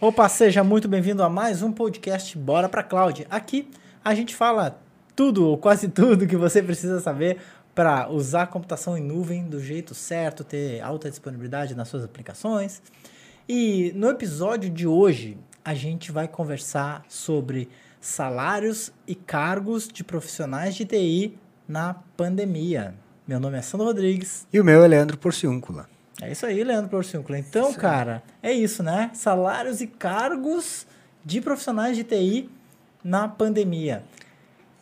Opa, seja muito bem-vindo a mais um podcast Bora pra Cloud. Aqui a gente fala tudo ou quase tudo que você precisa saber para usar a computação em nuvem do jeito certo, ter alta disponibilidade nas suas aplicações. E no episódio de hoje a gente vai conversar sobre salários e cargos de profissionais de TI na pandemia. Meu nome é Sandro Rodrigues. E o meu é Leandro Porciúncula. É isso aí, Leandro Porciúncula. Então, isso cara, é isso, né? Salários e cargos de profissionais de TI na pandemia.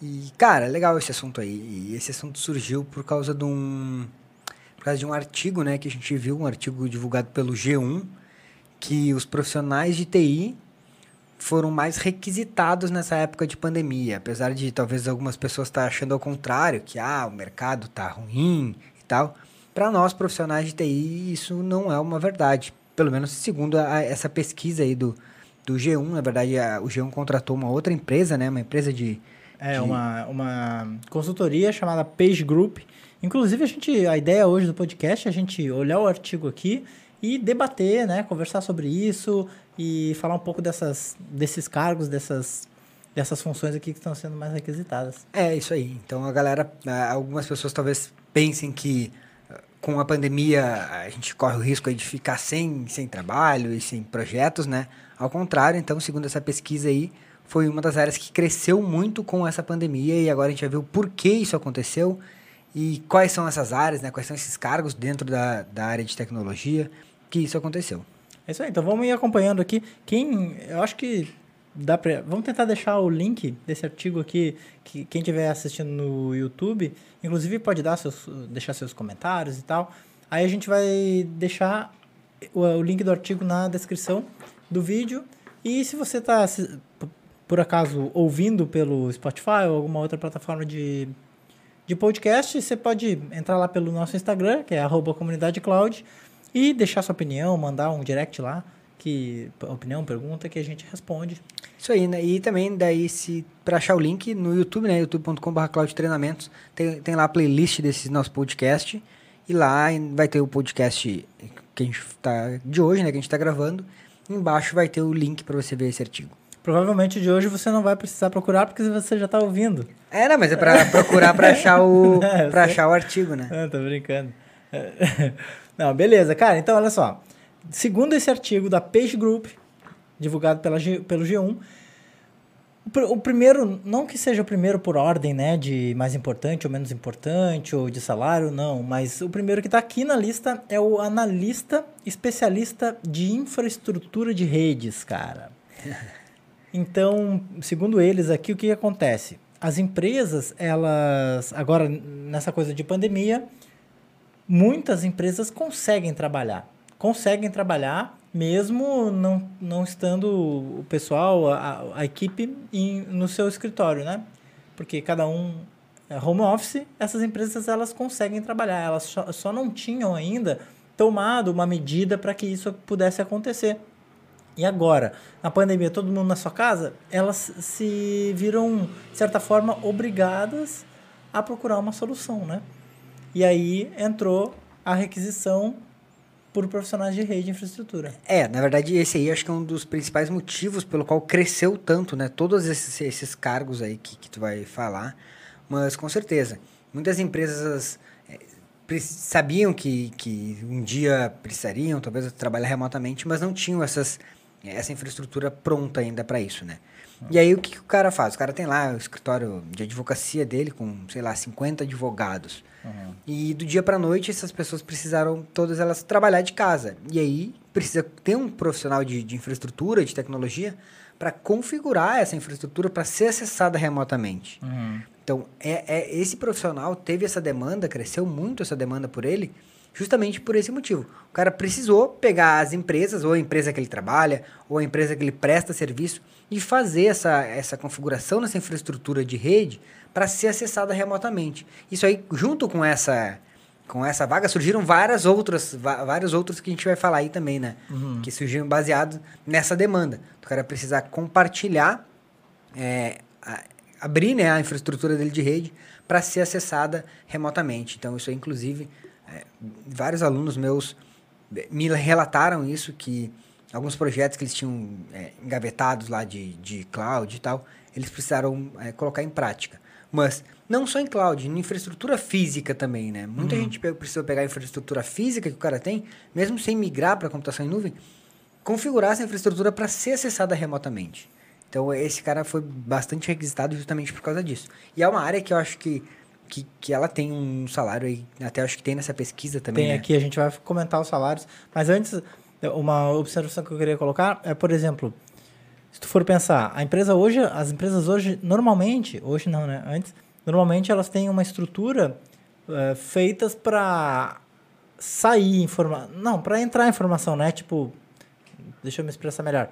E, cara, legal esse assunto aí. E esse assunto surgiu por causa de um. Por causa de um artigo, né, que a gente viu, um artigo divulgado pelo G1, que os profissionais de TI foram mais requisitados nessa época de pandemia. Apesar de talvez algumas pessoas estar tá achando ao contrário, que ah, o mercado tá ruim e tal. Para nós, profissionais de TI, isso não é uma verdade. Pelo menos segundo a, essa pesquisa aí do, do G1. Na verdade, a, o G1 contratou uma outra empresa, né? Uma empresa de... É, de... Uma, uma consultoria chamada Page Group. Inclusive, a, gente, a ideia hoje do podcast é a gente olhar o artigo aqui e debater, né? Conversar sobre isso e falar um pouco dessas, desses cargos, dessas dessas funções aqui que estão sendo mais requisitadas. É, isso aí. Então, a galera, algumas pessoas talvez pensem que com a pandemia a gente corre o risco de ficar sem, sem trabalho e sem projetos, né? Ao contrário, então, segundo essa pesquisa aí, foi uma das áreas que cresceu muito com essa pandemia e agora a gente vai ver o porquê isso aconteceu e quais são essas áreas, né? Quais são esses cargos dentro da, da área de tecnologia que isso aconteceu. É isso aí, então vamos ir acompanhando aqui. Quem, eu acho que dá pra, vamos tentar deixar o link desse artigo aqui, que quem estiver assistindo no YouTube, inclusive pode dar seus, deixar seus comentários e tal. Aí a gente vai deixar o, o link do artigo na descrição do vídeo. E se você está, por acaso, ouvindo pelo Spotify ou alguma outra plataforma de, de podcast, você pode entrar lá pelo nosso Instagram, que é arroba comunidade cloud, e deixar sua opinião, mandar um direct lá que opinião, pergunta que a gente responde. Isso aí, né? E também daí se para achar o link no YouTube, né, youtube.com.br cloud treinamentos, tem, tem lá a playlist desse nosso podcast e lá vai ter o podcast que a gente tá de hoje, né, que a gente está gravando. Embaixo vai ter o link para você ver esse artigo. Provavelmente de hoje você não vai precisar procurar porque você já está ouvindo. É, não, mas é para procurar para achar o é, para achar o artigo, né? Ah, tô brincando. Não, beleza, cara. Então olha só. Segundo esse artigo da Page Group, divulgado pela G, pelo G1, o, o primeiro, não que seja o primeiro por ordem, né, de mais importante ou menos importante, ou de salário, não, mas o primeiro que está aqui na lista é o analista especialista de infraestrutura de redes, cara. Então, segundo eles aqui, o que acontece? As empresas, elas, agora nessa coisa de pandemia, muitas empresas conseguem trabalhar conseguem trabalhar mesmo não, não estando o pessoal, a, a equipe em, no seu escritório, né? Porque cada um é home office, essas empresas elas conseguem trabalhar, elas só, só não tinham ainda tomado uma medida para que isso pudesse acontecer. E agora, na pandemia, todo mundo na sua casa, elas se viram, de certa forma, obrigadas a procurar uma solução, né? E aí entrou a requisição por profissionais de rede e infraestrutura. É, na verdade, esse aí acho que é um dos principais motivos pelo qual cresceu tanto, né? Todos esses, esses cargos aí que, que tu vai falar. Mas, com certeza, muitas empresas é, sabiam que, que um dia precisariam, talvez, trabalhar remotamente, mas não tinham essas, essa infraestrutura pronta ainda para isso, né? E aí, o que, que o cara faz? O cara tem lá o escritório de advocacia dele com, sei lá, 50 advogados. Uhum. E do dia para noite, essas pessoas precisaram, todas elas, trabalhar de casa. E aí, precisa ter um profissional de, de infraestrutura, de tecnologia, para configurar essa infraestrutura para ser acessada remotamente. Uhum. Então, é, é, esse profissional teve essa demanda, cresceu muito essa demanda por ele, justamente por esse motivo. O cara precisou pegar as empresas, ou a empresa que ele trabalha, ou a empresa que ele presta serviço, e fazer essa, essa configuração nessa infraestrutura de rede para ser acessada remotamente. Isso aí, junto com essa com essa vaga, surgiram várias outras, vários outros que a gente vai falar aí também, né? Uhum. Que surgiram baseados nessa demanda. O cara precisar compartilhar, é, a, abrir né, a infraestrutura dele de rede para ser acessada remotamente. Então, isso aí, inclusive, é, vários alunos meus me relataram isso, que alguns projetos que eles tinham é, engavetados lá de, de cloud e tal, eles precisaram é, colocar em prática. Mas não só em cloud, em infraestrutura física também, né? Muita Uhum. gente precisa pegar a infraestrutura física que o cara tem, mesmo sem migrar para computação em nuvem, configurar essa infraestrutura para ser acessada remotamente. Então, esse cara foi bastante requisitado justamente por causa disso. E é uma área que eu acho que, que, que ela tem um salário aí, até acho que tem nessa pesquisa também, Tem né? aqui, a gente vai comentar os salários. Mas antes, uma observação que eu queria colocar é, por exemplo, se tu for pensar, a empresa hoje, as empresas hoje, normalmente, hoje não, né? Antes, normalmente elas têm uma estrutura eh, feitas para sair informação. Não, para entrar informação, né? Tipo, deixa eu me expressar melhor.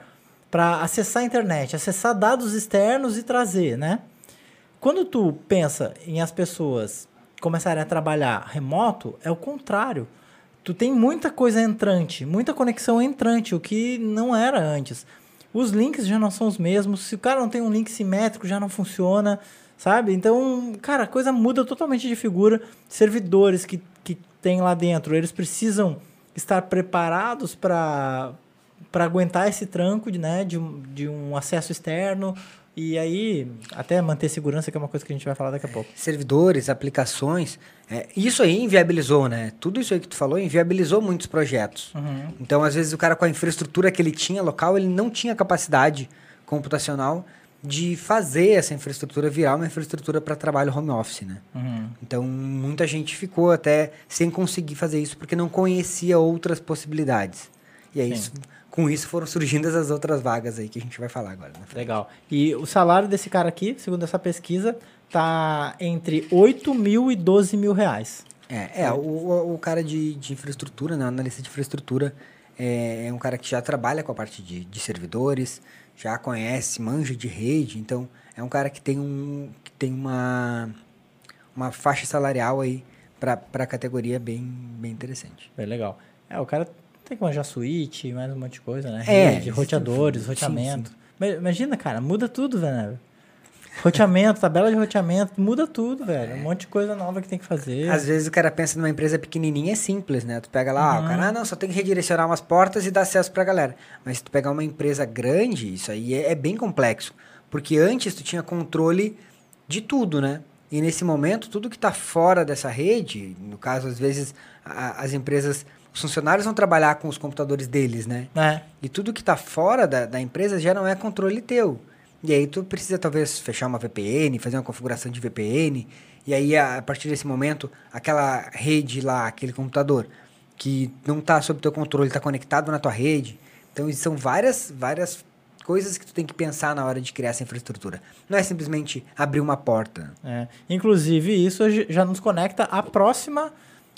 Para acessar a internet, acessar dados externos e trazer, né? Quando tu pensa em as pessoas começarem a trabalhar remoto, é o contrário. Tu tem muita coisa entrante, muita conexão entrante, o que não era antes. Os links já não são os mesmos. Se o cara não tem um link simétrico, já não funciona, sabe? Então, cara, a coisa muda totalmente de figura. Servidores que, que tem lá dentro, eles precisam estar preparados para aguentar esse tranco de, né, de, de um acesso externo e aí até manter segurança, que é uma coisa que a gente vai falar daqui a pouco. servidores, aplicações. é, isso aí inviabilizou, né? Tudo isso aí que tu falou inviabilizou muitos projetos. Uhum. Então, às vezes, o cara com a infraestrutura que ele tinha local, ele não tinha capacidade computacional de fazer essa infraestrutura virar uma infraestrutura para trabalho home office, né? Uhum. Então, muita gente ficou até sem conseguir fazer isso porque não conhecia outras possibilidades. E aí, Sim. isso- com isso, foram surgindo essas outras vagas aí que a gente vai falar agora. Né? Legal. E o salário desse cara aqui, segundo essa pesquisa, tá entre 8 mil e 12 mil reais. É, é o, o, cara de, de infraestrutura, né, analista de infraestrutura, é, é um cara que já trabalha com a parte de, de servidores, já conhece, manja de rede, então é um cara que tem, um, que tem uma, uma faixa salarial aí para a categoria bem, bem interessante. Bem legal. É, o cara tem que manjar suíte, mais um monte de coisa, né? É, Rede, roteadores, sim, roteamento. Ma- Imagina, cara, muda tudo, velho. Roteamento, tabela de roteamento, muda tudo, velho. Um monte de coisa nova que tem que fazer. Às vezes o cara pensa numa empresa pequenininha, é simples, né? Tu pega lá, Uhum. o cara, ah, não, só tem que redirecionar umas portas e dar acesso pra galera. Mas se tu pegar uma empresa grande, isso aí é, é bem complexo. Porque antes tu tinha controle de tudo, né? E nesse momento, tudo que tá fora dessa rede, no caso, às vezes, a- as empresas, os funcionários vão trabalhar com os computadores deles, né? É, E tudo que está fora da, da empresa já não é controle teu. E aí tu precisa talvez fechar uma VPN, fazer uma configuração de VPN. E aí, a, partir desse momento, aquela rede lá, aquele computador que não está sob teu controle, está conectado na tua rede. Então, são várias, várias coisas que tu tem que pensar na hora de criar essa infraestrutura. Não é simplesmente abrir uma porta. é. Inclusive, isso já nos conecta à próxima.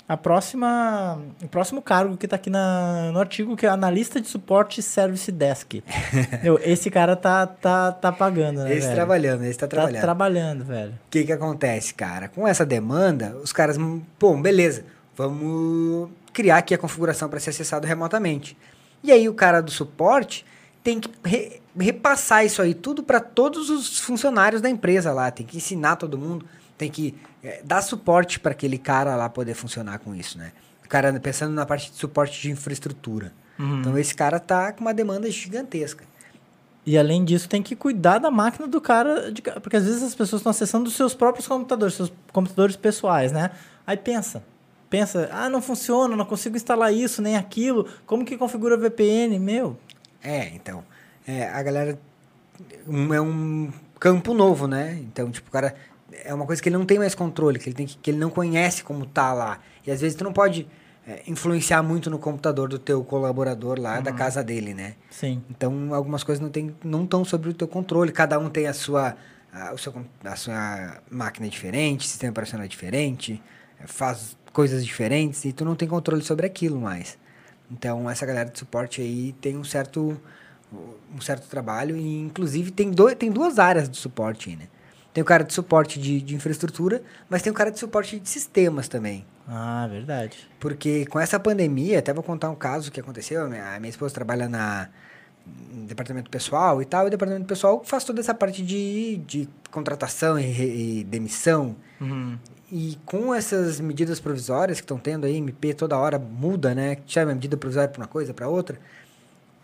A próxima, o próximo cargo que está aqui na, no artigo, que é analista de suporte Service Desk. Meu, esse cara tá, tá, tá pagando, né, Esse velho? trabalhando, esse tá Tá trabalhando. trabalhando, velho. O que que acontece, cara? Com essa demanda, os caras, pô, beleza, vamos criar aqui a configuração para ser acessado remotamente. E aí o cara do suporte tem que re- repassar isso aí tudo para todos os funcionários da empresa lá, tem que ensinar todo mundo, tem que eh, dar suporte para aquele cara lá poder funcionar com isso, né? O cara pensando na parte de suporte de infraestrutura. Uhum. Então esse cara tá com uma demanda gigantesca. E além disso, tem que cuidar da máquina do cara, de porque às vezes as pessoas estão acessando os seus próprios computadores, seus computadores pessoais, né? Aí pensa, pensa, ah, não funciona, não consigo instalar isso, nem aquilo, como que configura VPN? Meu, É, então. é, a galera. um- é um campo novo, né? Então, tipo, o cara. É uma coisa que ele não tem mais controle, que ele, tem que, que ele não conhece como tá lá. E às vezes tu não pode é, influenciar muito no computador do teu colaborador lá, da casa dele, né? sim. Então, algumas coisas não tem, não estão sobre o teu controle. Cada um tem a sua, a, o seu, a sua máquina diferente, sistema operacional diferente, eh, faz coisas diferentes e tu não tem controle sobre aquilo mais. Então, essa galera de suporte aí tem um certo, um certo trabalho e, inclusive, tem, dois, tem duas áreas de suporte aí, né? Tem o cara de suporte de, de infraestrutura, mas tem o cara de suporte de sistemas também. Ah, verdade. Porque com essa pandemia, até vou contar um caso que aconteceu. A minha, a minha esposa trabalha na departamento pessoal e tal, e o departamento pessoal faz toda essa parte de, de contratação e, e demissão. Uhum. E com essas medidas provisórias que estão tendo aí, MP toda hora muda, né? Chama medida provisória para uma coisa, para outra.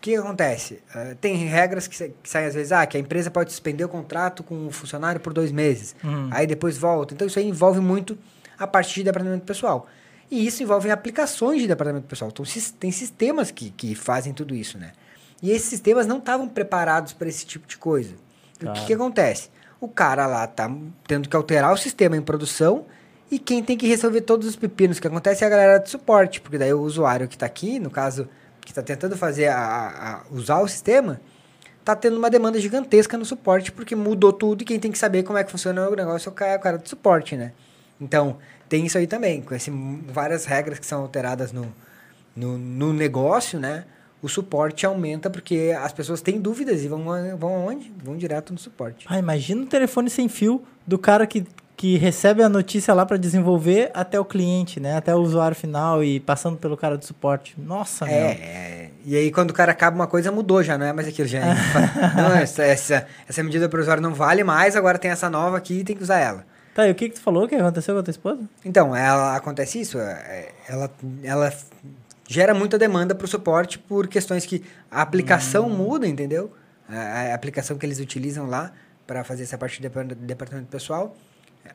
Que acontece? Uh, tem regras que, que, saem às vezes, ah, que a empresa pode suspender o contrato com o funcionário por dois meses, uhum. aí depois volta. Então isso aí envolve muito a parte de departamento pessoal. E isso envolve aplicações de departamento pessoal. Então tem sistemas que, que fazem tudo isso, né? E esses sistemas não estavam preparados para esse tipo de coisa. Claro. O que, que acontece? O cara lá tá tendo que alterar o sistema em produção e quem tem que resolver todos os pepinos que acontece é a galera de suporte, porque daí o usuário que está aqui, no caso, que está tentando fazer a, a, usar o sistema, está tendo uma demanda gigantesca no suporte, porque mudou tudo e quem tem que saber como é que funciona o negócio é o cara, é o cara de suporte, né? Então, tem isso aí também, com esse, várias regras que são alteradas no, no, no negócio, né? o suporte aumenta porque as pessoas têm dúvidas e vão, vão aonde? Vão direto no suporte. Ah, imagina o telefone sem fio do cara que, que recebe a notícia lá para desenvolver até o cliente, né? Até o usuário final e passando pelo cara do suporte. Nossa, é, é. E aí quando o cara acaba uma coisa, mudou já, não é mais aquilo. Já é, não, essa, essa, essa medida para o usuário não vale mais, agora tem essa nova aqui e tem que usar ela. Tá, e o que, que tu falou que aconteceu com a tua esposa? Então, ela acontece isso. É, ela, ela gera muita demanda para o suporte por questões que a aplicação hum. muda, entendeu? A, a, aplicação que eles utilizam lá para fazer essa parte de departamento pessoal,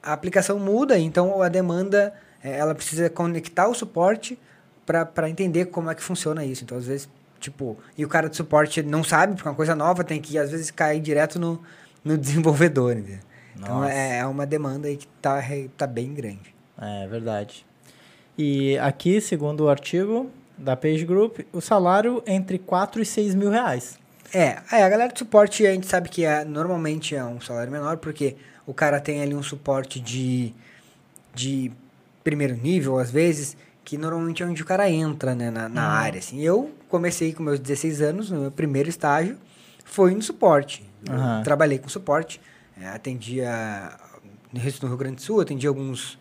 a aplicação muda, então a demanda é, ela precisa conectar o suporte para entender como é que funciona isso. Então, às vezes, tipo, e o cara de suporte não sabe, porque é uma coisa nova, tem que, às vezes, cair direto no, no desenvolvedor, entendeu? Então, é, é uma demanda aí que tá, tá bem grande. É verdade. E aqui, segundo o artigo, da Page Group, o salário entre 4 e 6 mil reais. É, é, a galera de suporte a gente sabe que é, normalmente é um salário menor, porque o cara tem ali um suporte de, de primeiro nível, às vezes, que normalmente é onde o cara entra né, na, na uhum. área. Assim. Eu comecei com meus 16 anos, no meu primeiro estágio, foi no suporte. Uhum. trabalhei com suporte, é, atendia no Rio Grande do Sul, atendia alguns,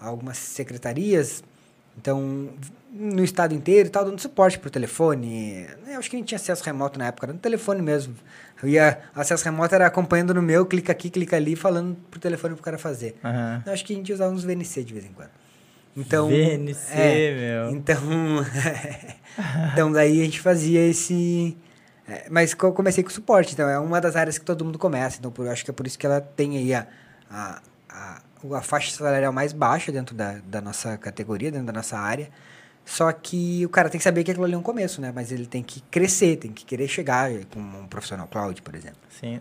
algumas secretarias, então no estado inteiro e tal, dando suporte por telefone. Eu acho que nem tinha acesso remoto na época, era no telefone mesmo. Eu ia, acesso remoto era acompanhando no meu, clica aqui, clica ali, falando por telefone pro cara fazer. Uhum. Eu acho que a gente usava uns VNC de vez em quando. Então, VNC, é, meu. Então, então daí a gente fazia esse... É, mas eu comecei com suporte, então é uma das áreas que todo mundo começa. Então, eu acho que é por isso que ela tem aí a, a, a, a faixa salarial mais baixa dentro da, da nossa categoria, dentro da nossa área. Só que o cara tem que saber que aquilo ali é um começo, né? Mas ele tem que crescer, tem que querer chegar com um profissional cloud, por exemplo. Sim.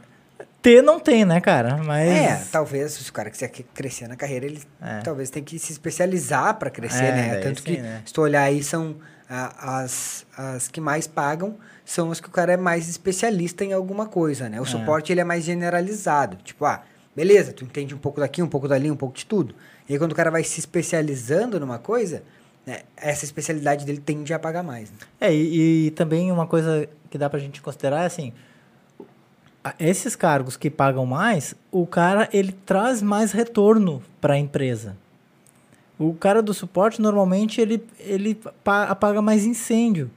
Ter não tem, né, cara? Mas... É, talvez, se o cara quiser crescer na carreira, ele é. talvez tem que se especializar para crescer, é, né? Tanto sim, que, né? se tu olhar aí, são as, as que mais pagam, são as que o cara é mais especialista em alguma coisa, né? O é. suporte, ele é mais generalizado. Tipo, ah, beleza, tu entende um pouco daqui, um pouco dali, um pouco de tudo. E aí, quando o cara vai se especializando numa coisa é, essa especialidade dele tende a pagar mais. Né? É, e, e, também uma coisa que dá pra gente considerar é assim, esses cargos que pagam mais, o cara ele traz mais retorno para a empresa. O cara do suporte normalmente ele, ele apaga mais incêndio.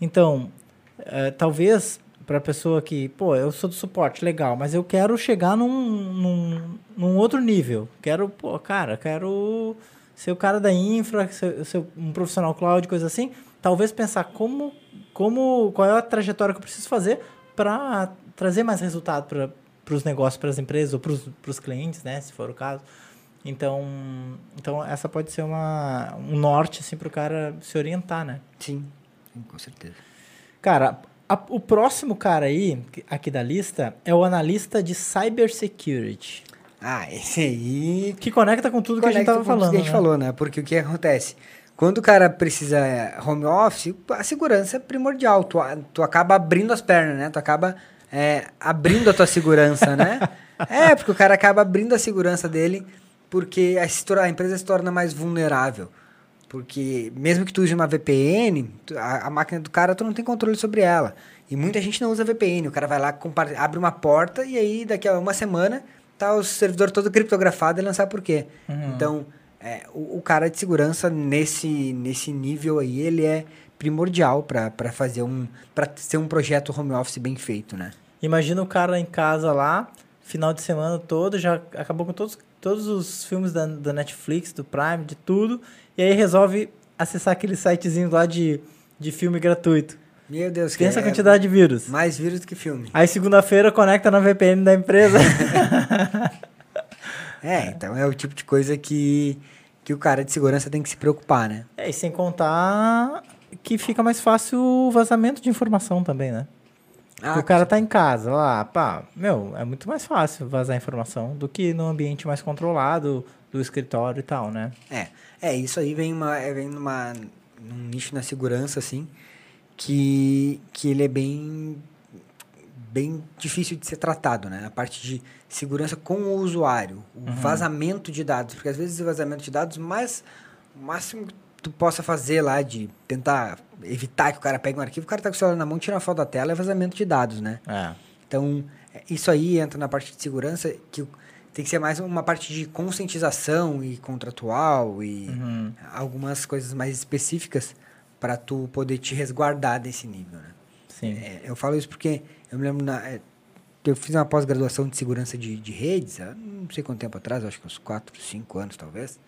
Então, é, talvez para a pessoa que, pô, eu sou do suporte, legal, mas eu quero chegar num, num, num outro nível. Quero, pô, cara, quero ser o cara da infra, ser, ser um profissional cloud, coisa assim, talvez pensar como, como qual é a trajetória que eu preciso fazer para trazer mais resultado para os negócios, para as empresas ou para os clientes, né, se for o caso. Então, então essa pode ser uma, um norte assim, para o cara se orientar, né? Sim, com certeza. Cara, a, o próximo cara aí, aqui da lista, é o analista de cybersecurity. Ah, esse aí. Que conecta com tudo que a gente tava falando. que a gente né? falou, né? Porque o que acontece? Quando o cara precisa home office, a segurança é primordial. Tu, tu acaba abrindo as pernas, né? Tu acaba é, abrindo a tua segurança, né? É, porque o cara acaba abrindo a segurança dele porque a, a empresa se torna mais vulnerável. Porque mesmo que tu use uma VPN, a, a, máquina do cara tu não tem controle sobre ela. E muita gente não usa VPN. O cara vai lá, abre uma porta e aí daqui a uma semana tá o servidor todo criptografado e não sabe por quê. Uhum. Então, é, o, o, cara de segurança nesse, nesse nível aí, ele é primordial para fazer um para ser um projeto home office bem feito, né? Imagina o cara em casa lá, final de semana todo, já acabou com todos, todos os filmes da, da Netflix, do Prime, de tudo, e aí resolve acessar aquele sitezinho lá de, de filme gratuito. Meu Deus, Pensa a é quantidade de vírus. Mais vírus do que filme. Aí segunda-feira conecta na VPN da empresa. É, então é o tipo de coisa que, que o cara de segurança tem que se preocupar, né? é, e sem contar que fica mais fácil o vazamento de informação também, né? Ah, o cara tá em casa lá, pá, meu, é muito mais fácil vazar informação do que no ambiente mais controlado do escritório e tal, né? É, é isso aí vem uma é, vem numa num nicho na segurança assim que que ele é bem bem difícil de ser tratado, né? A parte de segurança com o usuário, o vazamento de dados, porque às vezes o vazamento de dados mais o máximo que tu possa fazer lá de tentar evitar que o cara pegue um arquivo, o cara tá com o celular na mão, tira uma foto da tela, é vazamento de dados, né? É. Então, isso aí entra na parte de segurança que tem que ser mais uma parte de conscientização e contratual e Uhum. algumas coisas mais específicas para tu poder te resguardar desse nível, né? Sim. É, eu falo isso porque eu me lembro na, é, eu fiz uma pós-graduação de segurança de, de redes, não sei quanto tempo atrás, acho que uns 4, 5 anos talvez.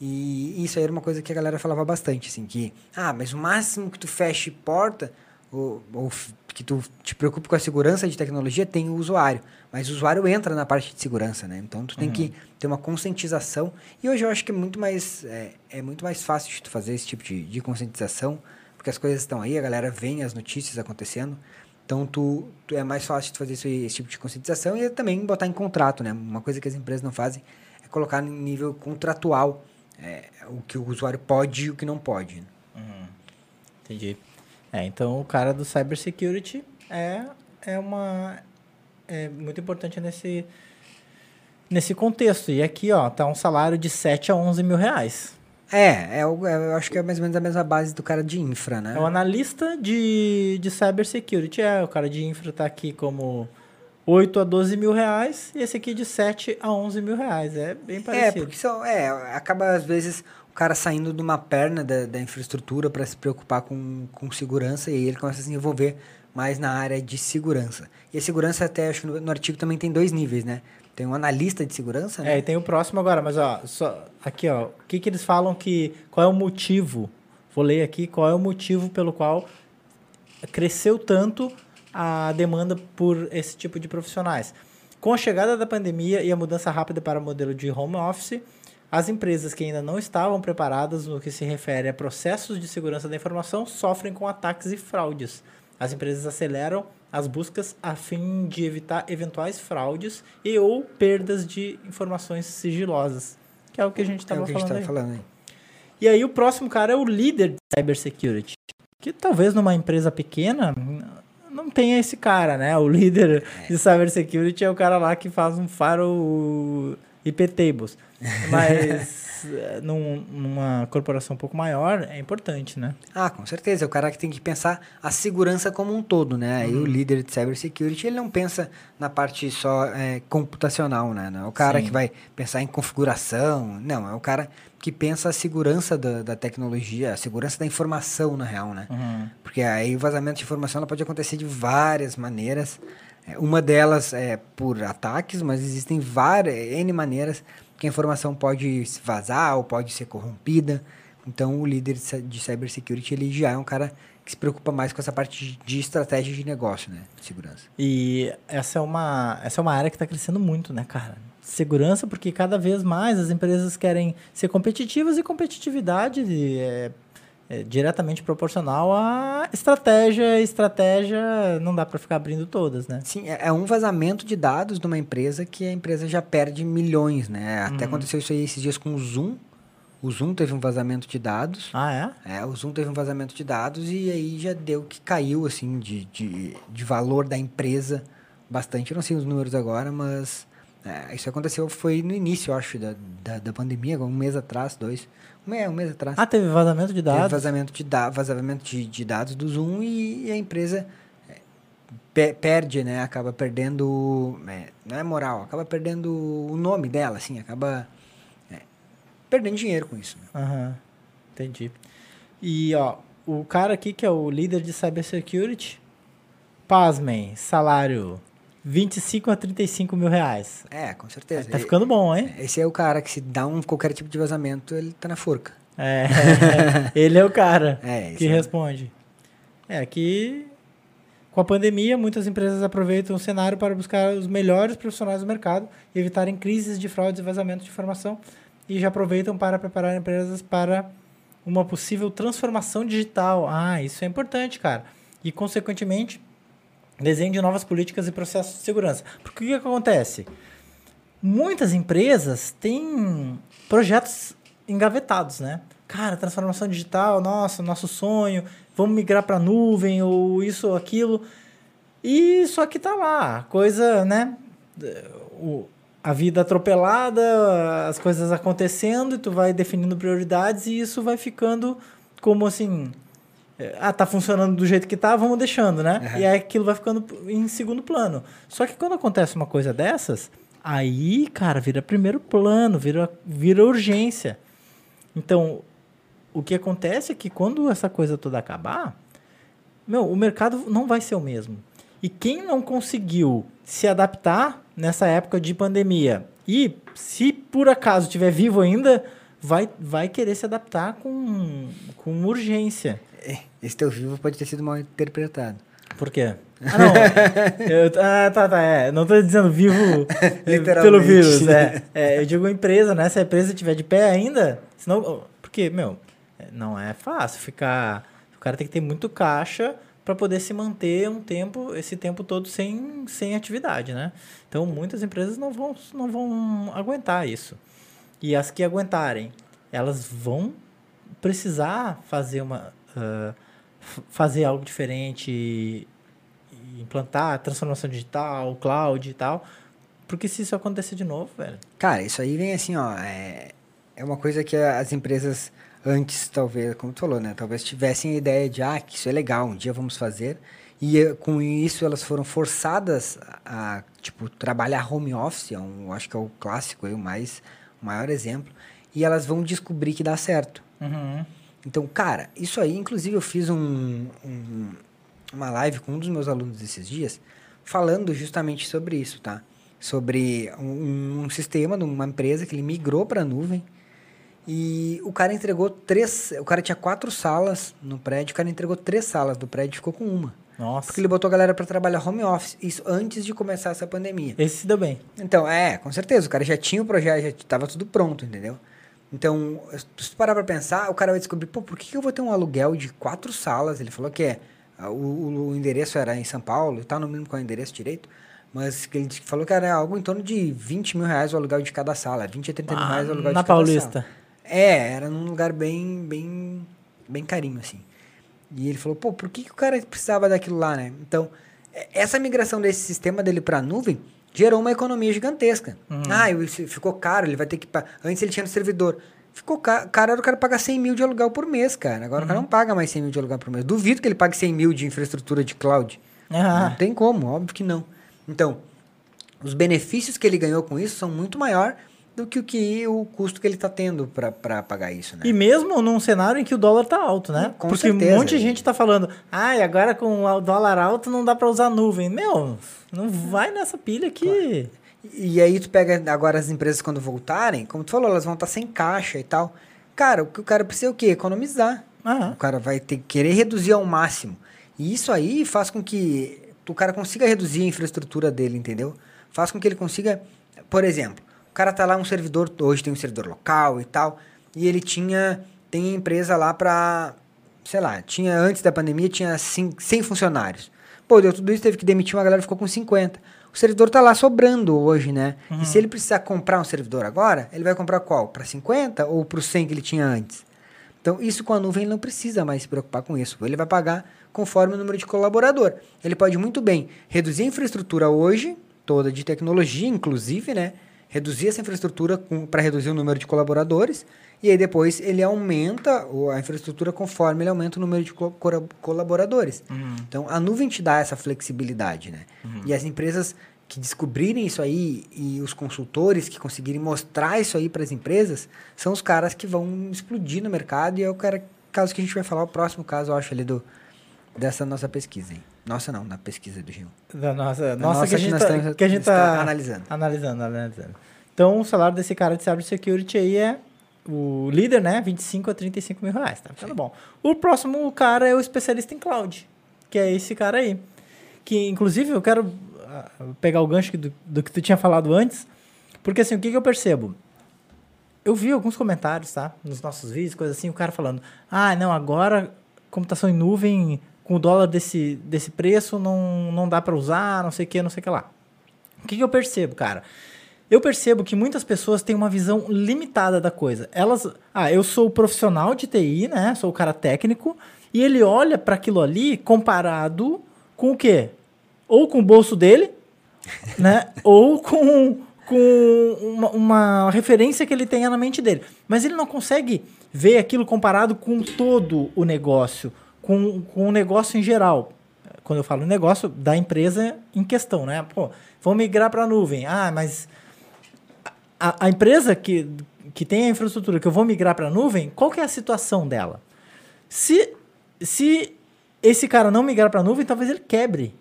E isso aí era uma coisa que a galera falava bastante, assim, que, ah, mas o máximo que tu feche porta, ou, ou que tu te preocupe com a segurança de tecnologia, tem o usuário. Mas o usuário entra na parte de segurança, né? Então tu tem que ter uma conscientização. E hoje eu acho que é muito mais, é, é muito mais fácil de tu fazer esse tipo de, de conscientização, porque as coisas estão aí, a galera vê as notícias acontecendo. Então, tu, tu é mais fácil de fazer esse, esse tipo de conscientização e também botar em contrato, né? Uma coisa que as empresas não fazem é colocar em nível contratual é, o que o usuário pode e o que não pode. né? Entendi. É, então o cara do cybersecurity é, é uma. É muito importante nesse, nesse contexto. E aqui, ó, tá um salário de 7 a 11 mil reais. É, é, o- é, eu acho que é mais ou menos a mesma base do cara de infra, né? É o analista de, de cybersecurity. É, o cara de infra tá aqui como 8 a 12 mil reais. E esse aqui de 7 a 11 mil reais. É bem É, parecido. porque são, é, acaba às vezes o cara saindo de uma perna da, da infraestrutura para se preocupar com, com segurança e aí ele começa a se envolver mais na área de segurança. E a segurança até, acho que no, no artigo também tem dois níveis, né? Tem um analista de segurança, né? É, e tem o próximo agora, mas ó, só, aqui ó, o que que eles falam que, qual é o motivo, vou ler aqui, qual é o motivo pelo qual cresceu tanto a demanda por esse tipo de profissionais. Com a chegada da pandemia e a mudança rápida para o modelo de home office, as empresas que ainda não estavam preparadas no que se refere a processos de segurança da informação sofrem com ataques e fraudes. As empresas aceleram as buscas a fim de evitar eventuais fraudes e ou perdas de informações sigilosas, que é o que a gente é estava gente falando. aí. falando aí. E aí o próximo cara é o líder de cybersecurity, que talvez numa empresa pequena tenha esse cara, né? O líder de cybersecurity é o cara lá que faz um faro IP tables. Mas eh, num- numa corporação um pouco maior é importante, né? Ah, com certeza. É o cara que tem que pensar a segurança como um todo, né? Aí o líder de cybersecurity, ele não pensa na parte só é, computacional, né? Não é o cara Sim. que vai pensar em configuração. Não, é o cara que pensa a segurança da, da tecnologia, a segurança da informação, na real, né? Porque aí o vazamento de informação ela pode acontecer de várias maneiras. É, Uma delas é por ataques, mas existem várias, N maneiras que a informação pode vazar ou pode ser corrompida. Então, o líder de cy- de cybersecurity, ele já é um cara que se preocupa mais com essa parte de- de estratégia de negócio, né? De segurança. E essa é uma, essa é uma área que está crescendo muito, né, cara? Segurança, porque cada vez mais as empresas querem ser competitivas e competitividade é, é diretamente proporcional à estratégia. Estratégia não dá para ficar abrindo todas, né? Sim, é, é um vazamento de dados de uma empresa que a empresa já perde milhões, né? Até aconteceu isso aí esses dias com o Zoom. O Zoom teve um vazamento de dados. Ah, é? É, o Zoom teve um vazamento de dados e aí já deu que caiu, assim, de, de, de valor da empresa bastante. Eu não sei os números agora, mas é, isso aconteceu, foi no início, eu acho, da, da, da pandemia, um mês atrás, dois. Um, é, um mês atrás. Ah, teve vazamento de Teve dados? vazamento de, da, vazamento de, de dados do Zoom e, e a empresa é, pe- perde, né? Acaba perdendo, é, não é moral, acaba perdendo o nome dela, assim, acaba é, perdendo dinheiro com isso. né? Aham, entendi. E, ó, o cara aqui que é o líder de cybersecurity, pasmem, salário 25 a 35 mil reais. É, com certeza. Tá ficando bom, hein? Esse é o cara que se dá um qualquer tipo de vazamento, ele tá na forca. É, ele é o cara É, que é. responde. É que com a pandemia, muitas empresas aproveitam o cenário para buscar os melhores profissionais do mercado, evitarem crises de fraudes e vazamento de informação e já aproveitam para preparar empresas para uma possível transformação digital. Ah, isso é importante, cara. E, consequentemente, desenho de novas políticas e processos de segurança. Porque o que acontece? Muitas empresas têm projetos engavetados, né? Cara, transformação digital, nossa, nosso sonho, vamos migrar para nuvem ou isso ou aquilo. E só que tá lá, coisa, né? O, a vida atropelada, as coisas acontecendo, e tu vai definindo prioridades e isso vai ficando como assim, ah, tá funcionando do jeito que tá, vamos deixando, né? Uhum. E aí aquilo vai ficando em segundo plano. Só que quando acontece uma coisa dessas, aí, cara, vira primeiro plano, vira, vira urgência. Então, o que acontece é que quando essa coisa toda acabar, meu, o mercado não vai ser o mesmo. E quem não conseguiu se adaptar nessa época de pandemia e se por acaso estiver vivo ainda, vai, vai querer se adaptar com, com urgência. É, esse teu vivo pode ter sido mal interpretado. Por quê? Ah, não. eu, ah, tá, tá. É. Não estou dizendo vivo pelo vírus. É. é. Eu digo empresa, né? Se a empresa estiver de pé ainda, senão. Porque, meu, não é fácil ficar. O cara tem que ter muito caixa para poder se manter um tempo, esse tempo todo sem, sem atividade, né? Então, muitas empresas não vão, não vão aguentar isso. E as que aguentarem, elas vão precisar fazer uma uh, fazer algo diferente, implantar transformação digital, cloud e tal, porque se isso acontecer de novo, velho. Cara, isso aí vem assim, ó, é, é uma coisa que as empresas antes, talvez, como tu falou, né, talvez tivessem a ideia de, ah, que isso é legal, um dia vamos fazer, e eh, com isso elas foram forçadas a, tipo, trabalhar home office, é um, acho que é o clássico, é o mais, o maior exemplo, e elas vão descobrir que dá certo. Uhum. Então, cara, isso aí, inclusive eu fiz um, um, uma live com um dos meus alunos esses dias, falando justamente sobre isso, tá? Sobre um, um sistema de uma empresa que ele migrou para a nuvem e o cara entregou três. O cara tinha quatro salas no prédio, o cara entregou três salas do prédio e ficou com uma. Nossa. Porque ele botou a galera para trabalhar home office, isso antes de começar essa pandemia. Esse se deu bem. Então, é, com certeza. O cara já tinha o projeto, já estava tudo pronto, entendeu? Então, se tu parar pra pensar, o cara vai descobrir, pô, por que, que eu vou ter um aluguel de quatro salas? Ele falou que é, o, o endereço era em São Paulo, tá no mínimo com o endereço direito, mas ele falou que era algo em torno de 20 mil reais o aluguel de cada sala, 20 a 30 ah, mil reais o aluguel de cada Paulista. sala. Na Paulista? É, era num lugar bem, bem, bem carinho, assim. E ele falou, pô, por que, que o cara precisava daquilo lá, né? Então, essa migração desse sistema dele pra nuvem gerou uma economia gigantesca. Uhum. Ah, ficou caro, ele vai ter que. Antes ele tinha no servidor. Ficou caro, caro era o cara pagar 100 mil de aluguel por mês, cara. Agora uhum. o cara uhum. não paga mais 100 mil de aluguel por mês. Duvido que ele pague 100 mil de infraestrutura de cloud. Uhum. Não tem como, óbvio que não. Então, os benefícios que ele ganhou com isso são muito maior do que o que o custo que ele está tendo para pagar isso, né? E mesmo num cenário em que o dólar está alto, né? Com Porque certeza, um monte de gente está falando, ah, e agora com o dólar alto não dá para usar nuvem. Meu, não vai nessa pilha que... Claro. E aí tu pega agora as empresas quando voltarem, como tu falou, elas vão estar tá sem caixa e tal. Cara, o que o cara precisa é o quê? Economizar. O cara vai ter que querer reduzir ao máximo. E isso aí faz com que o cara consiga reduzir a infraestrutura dele, entendeu? Faz com que ele consiga, por exemplo, o cara tá lá um servidor, hoje tem um servidor local e tal, e ele tinha, tem empresa lá para, sei lá, tinha antes da pandemia tinha 100 funcionários. Pô, deu tudo isso, teve que demitir uma galera, ficou com 50. O servidor tá lá sobrando hoje, né? Uhum. E se ele precisar comprar um servidor agora, ele vai comprar qual? Para 50 ou para 100 que ele tinha antes? Então, isso com a nuvem ele não precisa mais se preocupar com isso. Ele vai pagar conforme o número de colaborador. Ele pode muito bem reduzir a infraestrutura hoje, toda de tecnologia, inclusive, né? Reduzir essa infraestrutura para reduzir o número de colaboradores e aí depois ele aumenta a infraestrutura conforme ele aumenta o número de co colaboradores. Uhum. Então a nuvem te dá essa flexibilidade, né? Uhum. E as empresas que descobrirem isso aí e os consultores que conseguirem mostrar isso aí para as empresas são os caras que vão explodir no mercado e é o cara, caso que a gente vai falar, o próximo caso, eu acho, ali do, dessa nossa pesquisa. Hein? Nossa, não, na pesquisa do Gil. Da nossa, da nossa, que, a gente tá, que a gente tá analisando. Analisando, analisando. Então, o salário desse cara de cybersecurity aí é o líder, né? 25 a 35 mil reais. Tá ficando bom. O próximo cara é o especialista em cloud. que é esse cara aí. Que, inclusive, eu quero ah, pegar o gancho do, do que tu tinha falado antes, porque assim, o que, que eu percebo? Eu vi alguns comentários, tá? Nos nossos vídeos, coisa assim, o cara falando, ah, não, agora computação em nuvem com o dólar desse, desse preço não, não dá para usar, não sei o que, não sei o que lá. O que, que eu percebo, cara? Eu percebo que muitas pessoas têm uma visão limitada da coisa. Elas, ah, eu sou o profissional de TI, né? Sou o cara técnico, e ele olha para aquilo ali comparado com o quê? Ou com o bolso dele, né? Ou com, com uma, uma referência que ele tenha na mente dele. Mas ele não consegue ver aquilo comparado com todo o negócio, com, com o negócio em geral. Quando eu falo negócio, da empresa em questão, né? Pô, vamos migrar para a nuvem. Ah, mas a, a, empresa que, que tem a infraestrutura que eu vou migrar para a nuvem, qual que é a situação dela? Se, se esse cara não migrar para a nuvem, talvez ele quebre.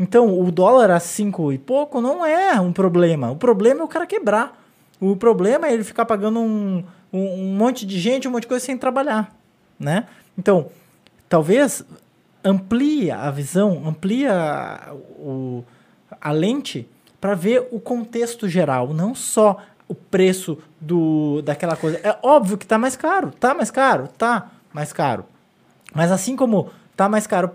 Então, o dólar a 5 e pouco não é um problema. O problema é o cara quebrar. O problema é ele ficar pagando um, um, um monte de gente, um monte de coisa sem trabalhar, né? Então, talvez amplie a visão, amplie a, o, a lente para ver o contexto geral, não só o preço do, daquela coisa. É óbvio que tá mais caro, tá mais caro, tá mais caro. Mas assim como tá mais caro,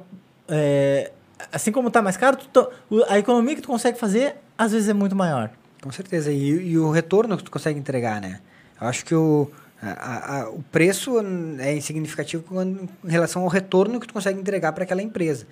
é, assim como tá mais caro, tu, a economia que tu consegue fazer às vezes é muito maior. Com certeza. E, e o retorno que tu consegue entregar, né? Eu acho que o, a, a, o preço é insignificativo em relação ao retorno que tu consegue entregar para aquela empresa.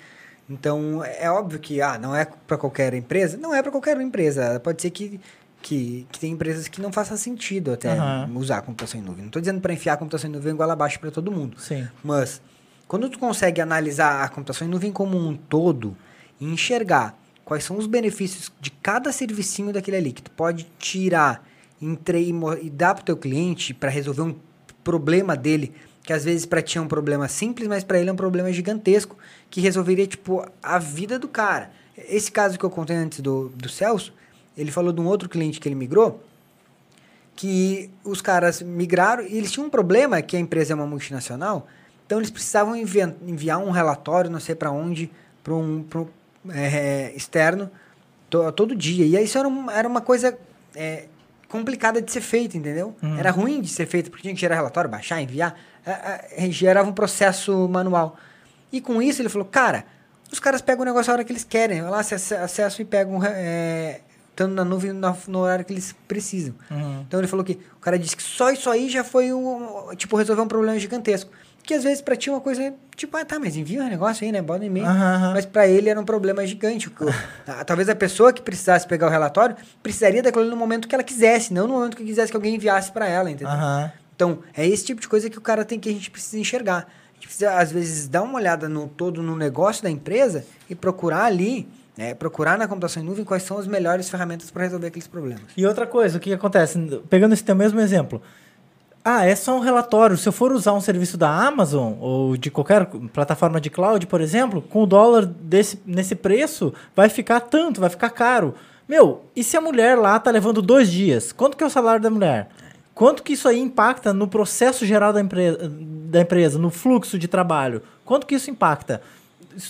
Então, é óbvio que ah, não é para qualquer empresa. Não é para qualquer empresa. Pode ser que, que, que tem empresas que não faça sentido até uhum. usar a computação em nuvem. Não estou dizendo para enfiar a computação em nuvem igual abaixo para todo mundo. Sim. Mas, quando tu consegue analisar a computação em nuvem como um todo e enxergar quais são os benefícios de cada servicinho daquele ali, que tu pode tirar entre, e dar para o teu cliente para resolver um problema dele, que às vezes para ti é um problema simples, mas para ele é um problema gigantesco, que resolveria tipo a vida do cara. Esse caso que eu contei antes do, do Celso, ele falou de um outro cliente que ele migrou, que os caras migraram e eles tinham um problema, que a empresa é uma multinacional, então eles precisavam enviar, enviar um relatório, não sei para onde, para um, um é, externo to, todo dia. E isso era, um, era uma coisa é, complicada de ser feita, entendeu? Uhum. Era ruim de ser feita, porque tinha que gerar relatório, baixar, enviar. É, é, gerava um processo manual. E com isso ele falou, cara, os caras pegam o negócio a hora que eles querem. Lá, acesso e pegam, é, estando na nuvem no, no, horário que eles precisam. Uhum. Então ele falou que o cara disse que só isso aí já foi um, tipo, resolver um problema gigantesco. Que às vezes pra ti é uma coisa, tipo, ah, tá, mas envia um negócio aí, né? Bota um e-mail. Uhum. Mas pra ele era um problema gigante. Talvez a pessoa que precisasse pegar o relatório precisaria daquilo no momento que ela quisesse, não no momento que quisesse que alguém enviasse para ela, entendeu? Uhum. Então, é esse tipo de coisa que o cara tem que a gente precisa enxergar. A gente precisa, às vezes, dar uma olhada no todo no negócio da empresa e procurar ali né, procurar na computação em nuvem quais são as melhores ferramentas para resolver aqueles problemas. E outra coisa, o que acontece? Pegando esse teu mesmo exemplo, ah, é só um relatório. Se eu for usar um serviço da Amazon ou de qualquer plataforma de cloud, por exemplo, com o dólar desse, nesse preço, vai ficar tanto, vai ficar caro. Meu, e se a mulher lá tá levando dois dias? Quanto que é o salário da mulher? Quanto que isso aí impacta no processo geral da empresa, da empresa no fluxo de trabalho? Quanto que isso impacta?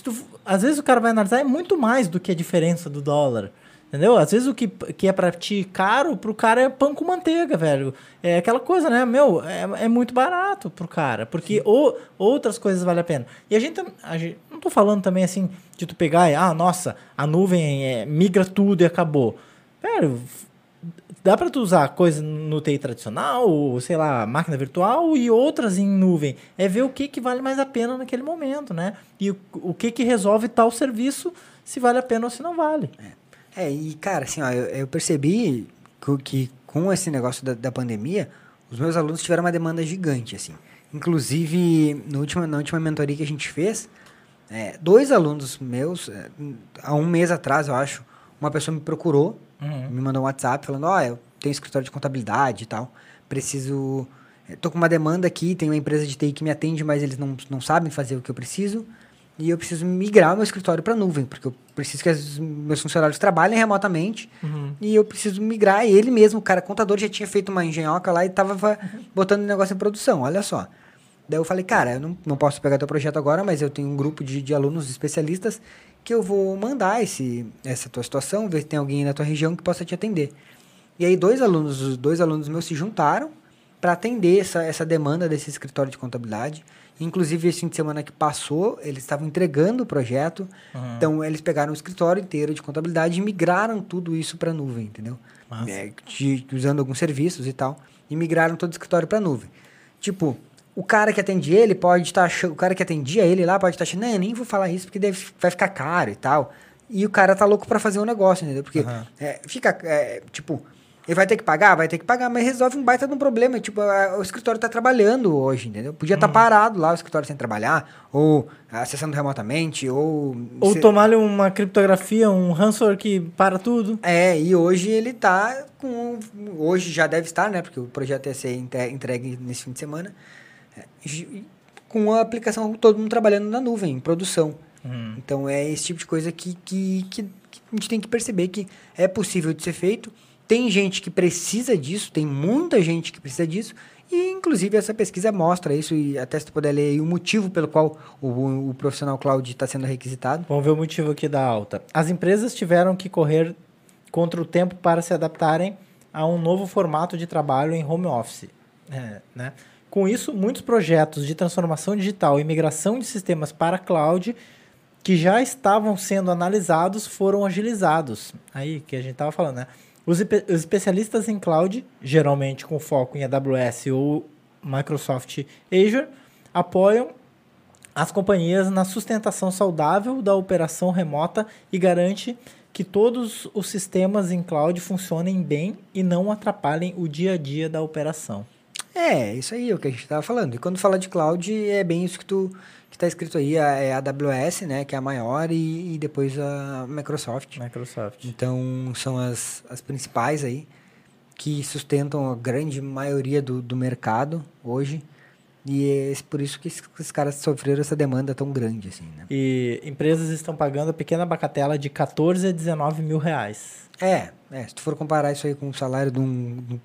Tu, às vezes o cara vai analisar é muito mais do que a diferença do dólar. Entendeu? Às vezes o que, que é pra ti caro, pro cara é pão com manteiga, velho. É aquela coisa, né? Meu, é, é muito barato pro cara. Porque ou, outras coisas valem a pena. E a gente, a gente. Não tô falando também assim de tu pegar e, ah, nossa, a nuvem é, migra tudo e acabou. Velho, dá para tu usar coisa no TI tradicional, ou, sei lá, máquina virtual e outras em nuvem. É ver o que, que vale mais a pena naquele momento, né? E o, o que, que resolve tal serviço, se vale a pena ou se não vale. É. É, e cara, assim, ó, eu, eu percebi que, que, com esse negócio da, da pandemia, os meus alunos tiveram uma demanda gigante, assim. Inclusive, no último, na última mentoria que a gente fez, é, dois alunos meus, é, há um mês atrás, eu acho, uma pessoa me procurou, uhum. me mandou um WhatsApp falando, ó, oh, eu tenho escritório de contabilidade e tal, preciso... Estou com uma demanda aqui, tem uma empresa de TI que me atende, mas eles não, não sabem fazer o que eu preciso e eu preciso migrar meu escritório para nuvem, porque eu preciso que os meus funcionários trabalhem remotamente uhum. e eu preciso migrar. Ele mesmo, o cara contador, já tinha feito uma engenhoca lá e estava botando o negócio em produção, olha só. Daí eu falei, cara, eu não, não posso pegar teu projeto agora, mas eu tenho um grupo de, de alunos especialistas que eu vou mandar esse, essa tua situação, ver se tem alguém na tua região que possa te atender. E aí dois alunos, dois alunos meus se juntaram para atender essa, essa demanda desse escritório de contabilidade. Inclusive, esse fim de semana que passou, eles estavam entregando o projeto. Uhum. Então, eles pegaram o escritório inteiro de contabilidade e migraram tudo isso para a nuvem, entendeu? É, de, usando alguns serviços e tal. E migraram todo o escritório para a nuvem. Tipo, o cara que atendia ele pode estar tá achando, o cara que atendia ele lá pode estar tá achando, não, nem vou falar isso porque deve, vai ficar caro e tal. E o cara tá louco para fazer um negócio, entendeu? Porque uhum. é, fica, é, tipo, ele vai ter que pagar? Vai ter que pagar, mas resolve um baita de um problema. Tipo, o escritório tá trabalhando hoje, entendeu? Podia estar uhum. tá parado lá, o escritório sem trabalhar, ou acessando remotamente, ou... Ou se... tomar uma criptografia, um ransomware que para tudo. É, e hoje ele tá com... Hoje já deve estar, né? Porque o projeto ia ser entregue nesse fim de semana com a aplicação, todo mundo trabalhando na nuvem, em produção. Uhum. Então é esse tipo de coisa que, que, que, que, a gente tem que perceber que é possível de ser feito. Tem gente que precisa disso, tem muita gente que precisa disso, e inclusive essa pesquisa mostra isso, e até se tu puder ler o motivo pelo qual o, o profissional cloud está sendo requisitado. Vamos ver o motivo aqui da alta. As empresas tiveram que correr contra o tempo para se adaptarem a um novo formato de trabalho em home office. É, né? Com isso, muitos projetos de transformação digital e migração de sistemas para cloud que já estavam sendo analisados foram agilizados. Aí que a gente estava falando, né? Os, os, especialistas em cloud, geralmente com foco em AWS ou Microsoft Azure, apoiam as companhias na sustentação saudável da operação remota e garante que todos os sistemas em cloud funcionem bem e não atrapalhem o dia a dia da operação. É, isso aí é o que a gente estava falando. E quando fala de cloud, é bem isso que tu que está escrito aí, é a AWS, né, que é a maior, e, e, depois a Microsoft. Microsoft. Então, são as, as principais aí, que sustentam a grande maioria do, do mercado hoje. E é por isso que esses caras sofreram essa demanda tão grande, assim, né? E empresas estão pagando a pequena bacatela de 14 a 19 mil reais. É, é se tu for comparar isso aí com o salário de um, de um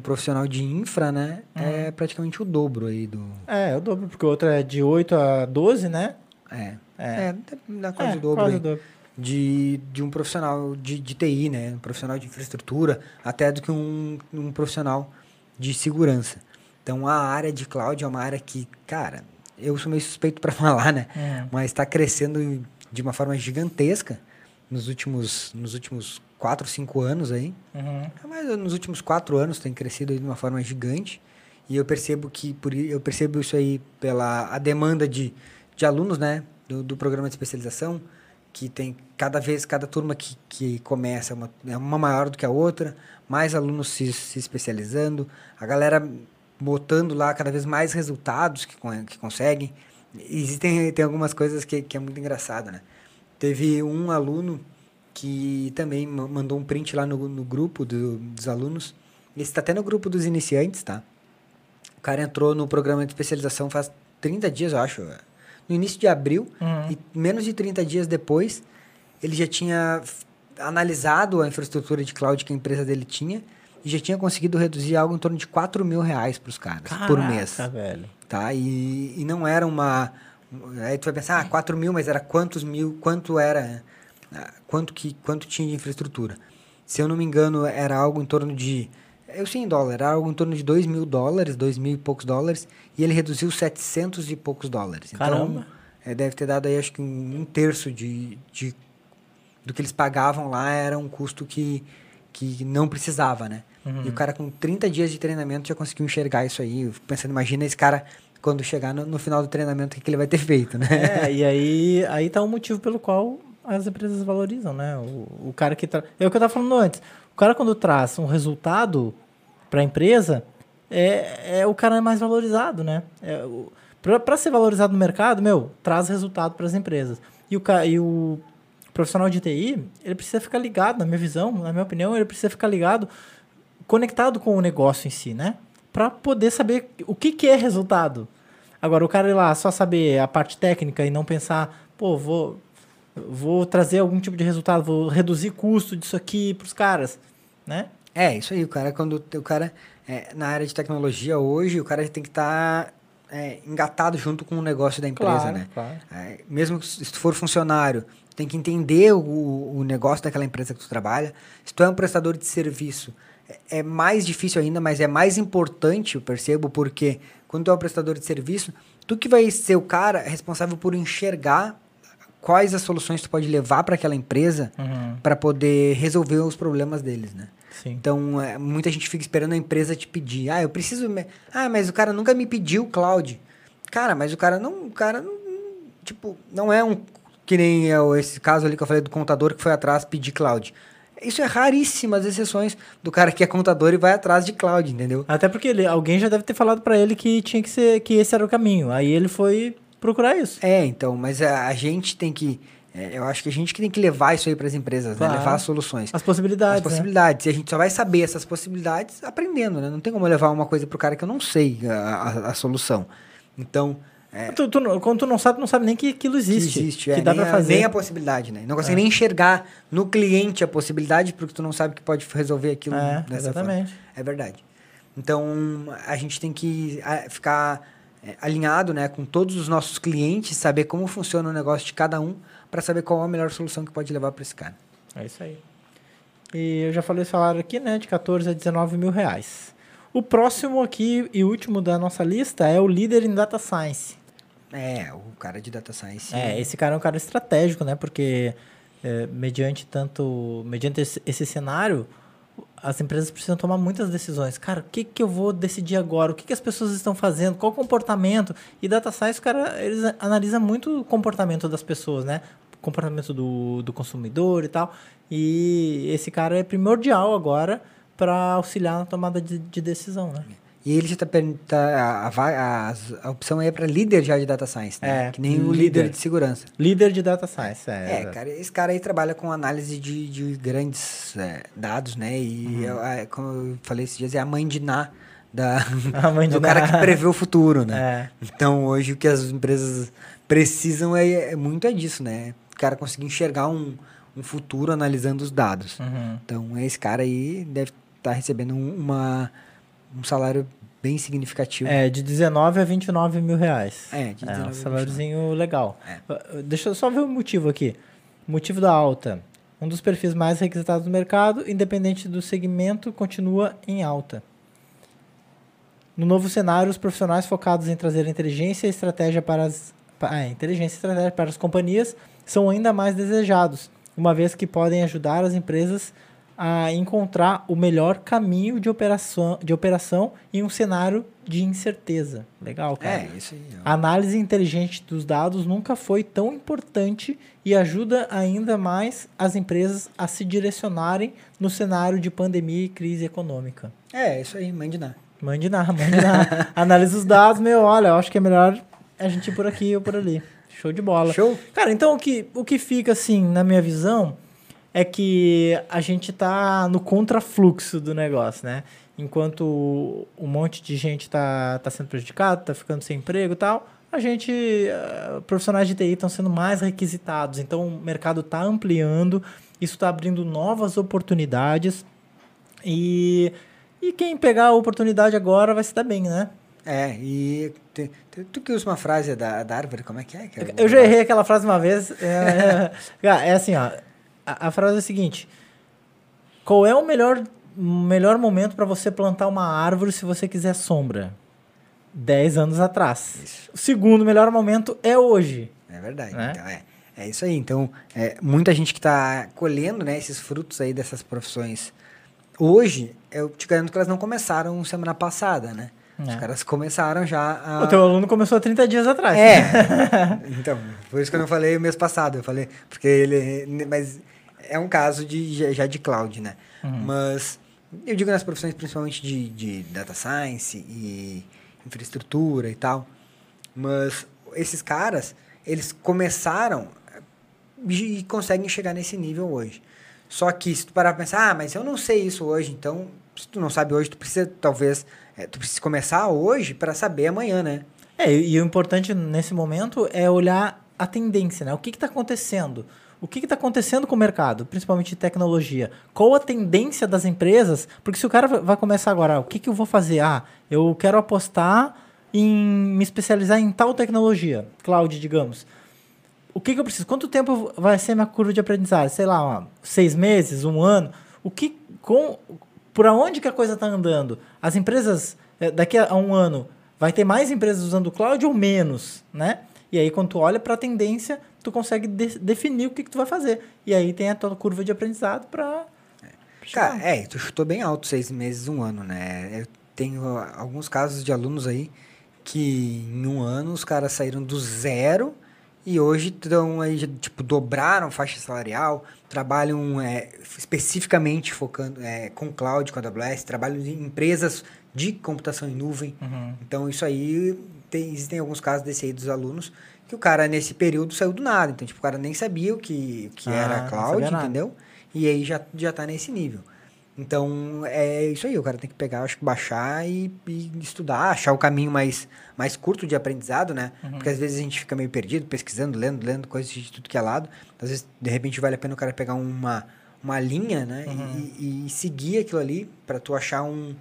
profissional de infra, né? Uhum. É praticamente o dobro aí do. É, é o dobro, porque o outro é de 8 a 12, né? É. É, é dá quase é, o dobro. Quase o dobro. De, de um profissional de, de TI, né? Um profissional de infraestrutura, até do que um, um profissional de segurança. Então a área de cloud é uma área que, cara, eu sou meio suspeito para falar, né? É. Mas está crescendo de uma forma gigantesca nos últimos, nos últimos quatro, cinco anos aí. Uhum. Mas nos últimos quatro anos tem crescido de uma forma gigante. E eu percebo que por eu percebo isso aí pela a demanda de, de alunos, né, do, do programa de especialização, que tem cada vez cada turma que, que começa é uma, é uma maior do que a outra, mais alunos se, se especializando, a galera botando lá cada vez mais resultados que, que conseguem. Existem tem algumas coisas que, que é muito engraçado, né? Teve um aluno que também mandou um print lá no, no grupo do, dos alunos. Esse está até no grupo dos iniciantes, tá? O cara entrou no programa de especialização faz 30 dias, eu acho. No início de abril, uhum. e menos de 30 dias depois, ele já tinha analisado a infraestrutura de cloud que a empresa dele tinha e já tinha conseguido reduzir algo em torno de 4 mil reais para os caras Caraca, por mês. velho. Tá? E, e não era uma. Aí tu vai pensar, ah, 4 mil, mas era quantos mil, quanto era quanto, que, quanto tinha de infraestrutura. Se eu não me engano, era algo em torno de. Eu sei em dólar, era algo em torno de 2 mil dólares, 2 mil e poucos dólares, e ele reduziu 700 e poucos dólares. Então, Caramba. Então, é, deve ter dado aí, acho que um, um terço de, de, do que eles pagavam lá era um custo que, que não precisava, né? Uhum. E o cara com 30 dias de treinamento já conseguiu enxergar isso aí. pensando, imagina esse cara quando chegar no, no final do treinamento, o que, que ele vai ter feito, né? É, e aí, aí tá o motivo pelo qual as empresas valorizam, né? O, o cara que tra... é o que eu estava falando antes. O cara quando traz um resultado para a empresa é, é o cara mais valorizado, né? É, para ser valorizado no mercado, meu, traz resultado para as empresas. E o, e o profissional de TI, ele precisa ficar ligado, na minha visão, na minha opinião, ele precisa ficar ligado, conectado com o negócio em si, né? Para poder saber o que, que é resultado. Agora, o cara ir lá só saber a parte técnica e não pensar, pô, vou, vou trazer algum tipo de resultado, vou reduzir custo disso aqui para os caras, né? É, isso aí, o cara, quando o cara, é, na área de tecnologia hoje, o cara tem que estar tá é, engatado junto com o negócio da empresa, Claro, né? claro. É, mesmo se tu for funcionário, tem que entender o, o negócio daquela empresa que tu trabalha. Se tu é um prestador de serviço, é, é mais difícil ainda, mas é mais importante, eu percebo, porque quando tu é um prestador de serviço, tu que vai ser o cara responsável por enxergar quais as soluções tu pode levar para aquela empresa Uhum. para poder resolver os problemas deles, né? Sim. Então, é, muita gente fica esperando a empresa te pedir. Ah, eu preciso. me- Ah, mas o cara nunca me pediu cloud. Cara, mas o cara não. O cara não. Tipo, não é um. Que nem é esse caso ali que eu falei do contador que foi atrás pedir cloud. Isso é raríssimas exceções do cara que é contador e vai atrás de cloud, entendeu? Até porque ele- alguém já deve ter falado pra ele que tinha que ser que esse era o caminho. Aí ele foi procurar isso. É, então, mas a, a gente tem que. é, eu acho que a gente que tem que levar isso aí para as empresas, Claro. né? Levar as soluções. As possibilidades. As possibilidades. E a gente só vai saber essas possibilidades aprendendo, né? Não tem como levar uma coisa pro cara que eu não sei a, a- a solução. Então, né? é, Tu, tu quando tu não sabe, tu não sabe nem que aquilo que existe. existe. Que é, dá nem, pra a, fazer. nem a possibilidade, né? Não consegue nem enxergar no cliente a possibilidade porque tu não sabe que pode resolver aquilo É, dessa exatamente. forma. É verdade. Então, a gente tem que ficar é, alinhado né, com todos os nossos clientes, saber como funciona o negócio de cada um, para saber qual é a melhor solução que pode levar para esse cara. É isso aí. E eu já falei o salário aqui, né? De 14 a 19 mil reais. O próximo aqui e último da nossa lista é o líder em Data Science. É, o cara de data science. É, esse cara é um cara estratégico, né? Porque é, mediante tanto, mediante esse, esse cenário, as empresas precisam tomar muitas decisões. Cara, o que, que eu vou decidir agora? O que, que as pessoas estão fazendo? Qual o comportamento? E data science, cara, eles analisa muito o comportamento das pessoas, né? O comportamento do, do consumidor e tal. E esse cara é primordial agora para auxiliar na tomada de, de decisão, né? E ele já tá, per- tá a, a, a opção é para líder já de data science, né? É, que nem o líder. líder de segurança. Líder de data science, é. É, exato. cara, esse cara aí trabalha com análise de, de grandes é, dados, né? E, Uhum. é, é, como eu falei esses dias, é a mãe de Ná. Da, A mãe de do cara que prevê o futuro, né? É. Então, hoje, o que as empresas precisam é, é muito é disso, né? O cara conseguir enxergar um, um futuro analisando os dados. Uhum. Então, esse cara aí deve estar recebendo um, uma, um salário bem significativo. É, de 19 a 29 mil reais. É, de 19 a um 29. saláriozinho legal. É. Uh, Deixa eu só ver o motivo aqui. Motivo da alta. Um dos perfis mais requisitados no mercado, independente do segmento, continua em alta. No novo cenário, os profissionais focados em trazer inteligência e estratégia para as ah, inteligência e estratégia para as companhias são ainda mais desejados, uma vez que podem ajudar as empresas a encontrar o melhor caminho de operação, de operação em um cenário de incerteza. Legal, cara. É, isso aí. A análise inteligente dos dados nunca foi tão importante e ajuda ainda mais as empresas a se direcionarem no cenário de pandemia e crise econômica. É, isso aí, mãe de Ná. Mande nada, mande nada. Analisa os dados, meu, olha, eu acho que é melhor a gente ir por aqui ou por ali. Show de bola. Show? Cara, então o que, o que fica assim, na minha visão, é que a gente tá no contrafluxo do negócio, né? Enquanto um monte de gente tá, tá sendo prejudicado, tá ficando sem emprego e tal, a gente, eh, profissionais de TI estão sendo mais requisitados. Então o mercado tá ampliando, isso está abrindo novas oportunidades e, e quem pegar a oportunidade agora vai se dar bem, né? É, e te- te- tu que usa uma frase da, da árvore, como é que é? Que é Eu já errei aquela frase uma vez. É, é, é assim, ó. A, a frase é a seguinte: Qual é o melhor, melhor momento para você plantar uma árvore se você quiser sombra? 10 anos atrás. Isso. O segundo melhor momento é hoje. É verdade. Né? Então, é, é isso aí. Então, é, muita gente que está colhendo né, esses frutos aí dessas profissões hoje, eu te garanto que elas não começaram semana passada, né? Os É. caras começaram já a... O teu aluno começou há 30 dias atrás. É. então, por isso que eu não falei o mês passado. Eu falei, porque ele. Mas é um caso de, já- de cloud, né? Uhum. Mas eu digo nas profissões principalmente de, de data science e infraestrutura e tal. Mas esses caras, eles começaram e conseguem chegar nesse nível hoje. Só que se tu parar pra pensar, ah, mas eu não sei isso hoje, então, se tu não sabe hoje, tu precisa, talvez, é, tu precisa começar hoje para saber amanhã, né? É, e, e o importante nesse momento é olhar a tendência, né? O que está acontecendo? O que está acontecendo com o mercado, principalmente de tecnologia? Qual a tendência das empresas? Porque se o cara vai- começar agora, o que, que eu vou fazer? Ah, eu quero apostar em me especializar em tal tecnologia, cloud, digamos. O que, que eu preciso? Quanto tempo vai ser minha curva de aprendizagem? Sei lá, seis meses, um ano? O que, com, por onde que a coisa está andando? As empresas, eh, daqui a um ano, vai ter mais empresas usando o cloud ou menos, né? E aí, quando tu olha para a tendência, tu consegue de definir o que, que tu vai fazer. E aí tem a tua curva de aprendizado para. Cara, é, tu chutou bem alto seis meses, um ano, né? Eu tenho alguns casos de alunos aí que em um ano os caras saíram do zero e hoje estão aí, tipo, dobraram faixa salarial, trabalham é, especificamente focando é, com cloud, com AWS, trabalham em empresas de computação em nuvem. Uhum. Então, isso aí, tem, existem alguns casos desse aí dos alunos que o cara, nesse período, saiu do nada. Então, tipo, o cara nem sabia o que, que ah, era cloud, entendeu? E aí já, já tá nesse nível. Então, é isso aí, o cara tem que pegar, acho que baixar e, e estudar, achar o caminho mais, mais curto de aprendizado, né? Uhum. Porque às vezes a gente fica meio perdido, pesquisando, lendo, lendo coisas de tudo que é lado. Às vezes, de repente, vale a pena o cara pegar uma, uma linha, né? Uhum. E, e, seguir aquilo ali para tu achar um,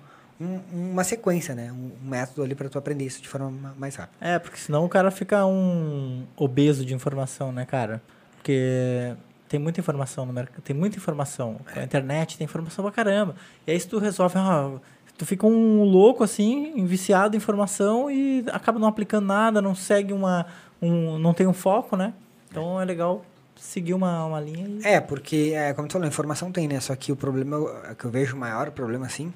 um, uma sequência, né? Um, método ali para tu aprender isso de forma mais rápida. É, porque senão o cara fica um obeso de informação, né, cara? Porque tem muita informação no mercado, tem muita informação. Com a internet tem informação pra caramba. E aí se tu resolve, ah, tu fica um louco assim, viciado em informação e acaba não aplicando nada, não segue uma. Um, não tem um foco, né? Então é legal seguir uma, uma linha. E... É, porque, é, como tu falou, informação tem, né? Só que o problema que eu vejo, o maior problema, assim,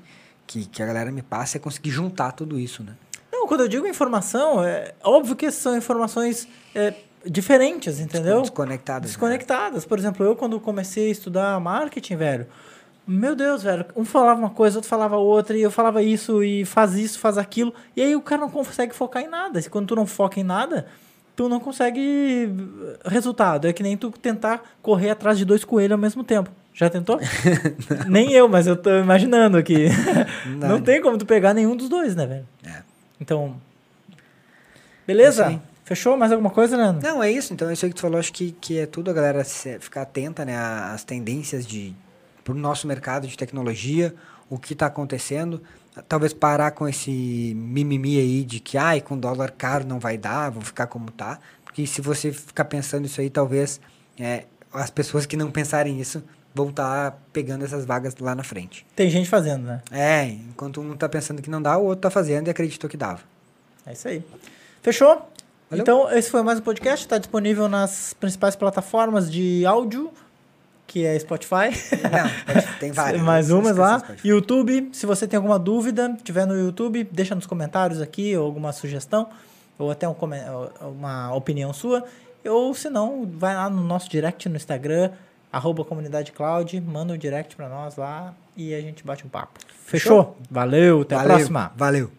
que, que a galera me passa é conseguir juntar tudo isso, né? Não, quando eu digo informação, é óbvio que são informações é, diferentes, entendeu? Desconectadas. Né? Desconectadas. Né? Por exemplo, eu quando comecei a estudar marketing, velho, meu Deus, velho, um falava uma coisa, outro falava outra, e eu falava isso, e faz isso, faz aquilo, e aí o cara não consegue focar em nada. E quando tu não foca em nada, tu não consegue resultado. É que nem tu tentar correr atrás de dois coelhos ao mesmo tempo. Já tentou? nem eu, mas eu tô imaginando aqui. Não, não tem como tu pegar nenhum dos dois, né, velho? É. Então. Beleza? É Fechou? Mais alguma coisa, Leandro? Não, é isso. Então, isso aí que tu falou, acho que, que é tudo a galera ficar atenta, né? Às tendências de pro nosso mercado de tecnologia, o que está acontecendo. Talvez parar com esse mimimi aí de que, ai, com dólar caro não vai dar, vou ficar como tá. Porque se você ficar pensando isso aí, talvez é, as pessoas que não pensarem isso vão estar tá pegando essas vagas lá na frente. Tem gente fazendo, né? É, enquanto um tá pensando que não dá, o outro tá fazendo e acreditou que dava. É isso aí. Fechou? Valeu. Então, esse foi mais um podcast. Está disponível nas principais plataformas de áudio, que é Spotify. Não, tem várias. mais umas lá. YouTube. Se você tem alguma dúvida, tiver no YouTube, deixa nos comentários aqui, ou alguma sugestão, ou até um, uma opinião sua. Ou se não, vai lá no nosso direct no Instagram, arroba comunidade cloud, manda um direct para nós lá e a gente bate um papo. Fechou? Fechou? Valeu, até Valeu. a próxima. Valeu.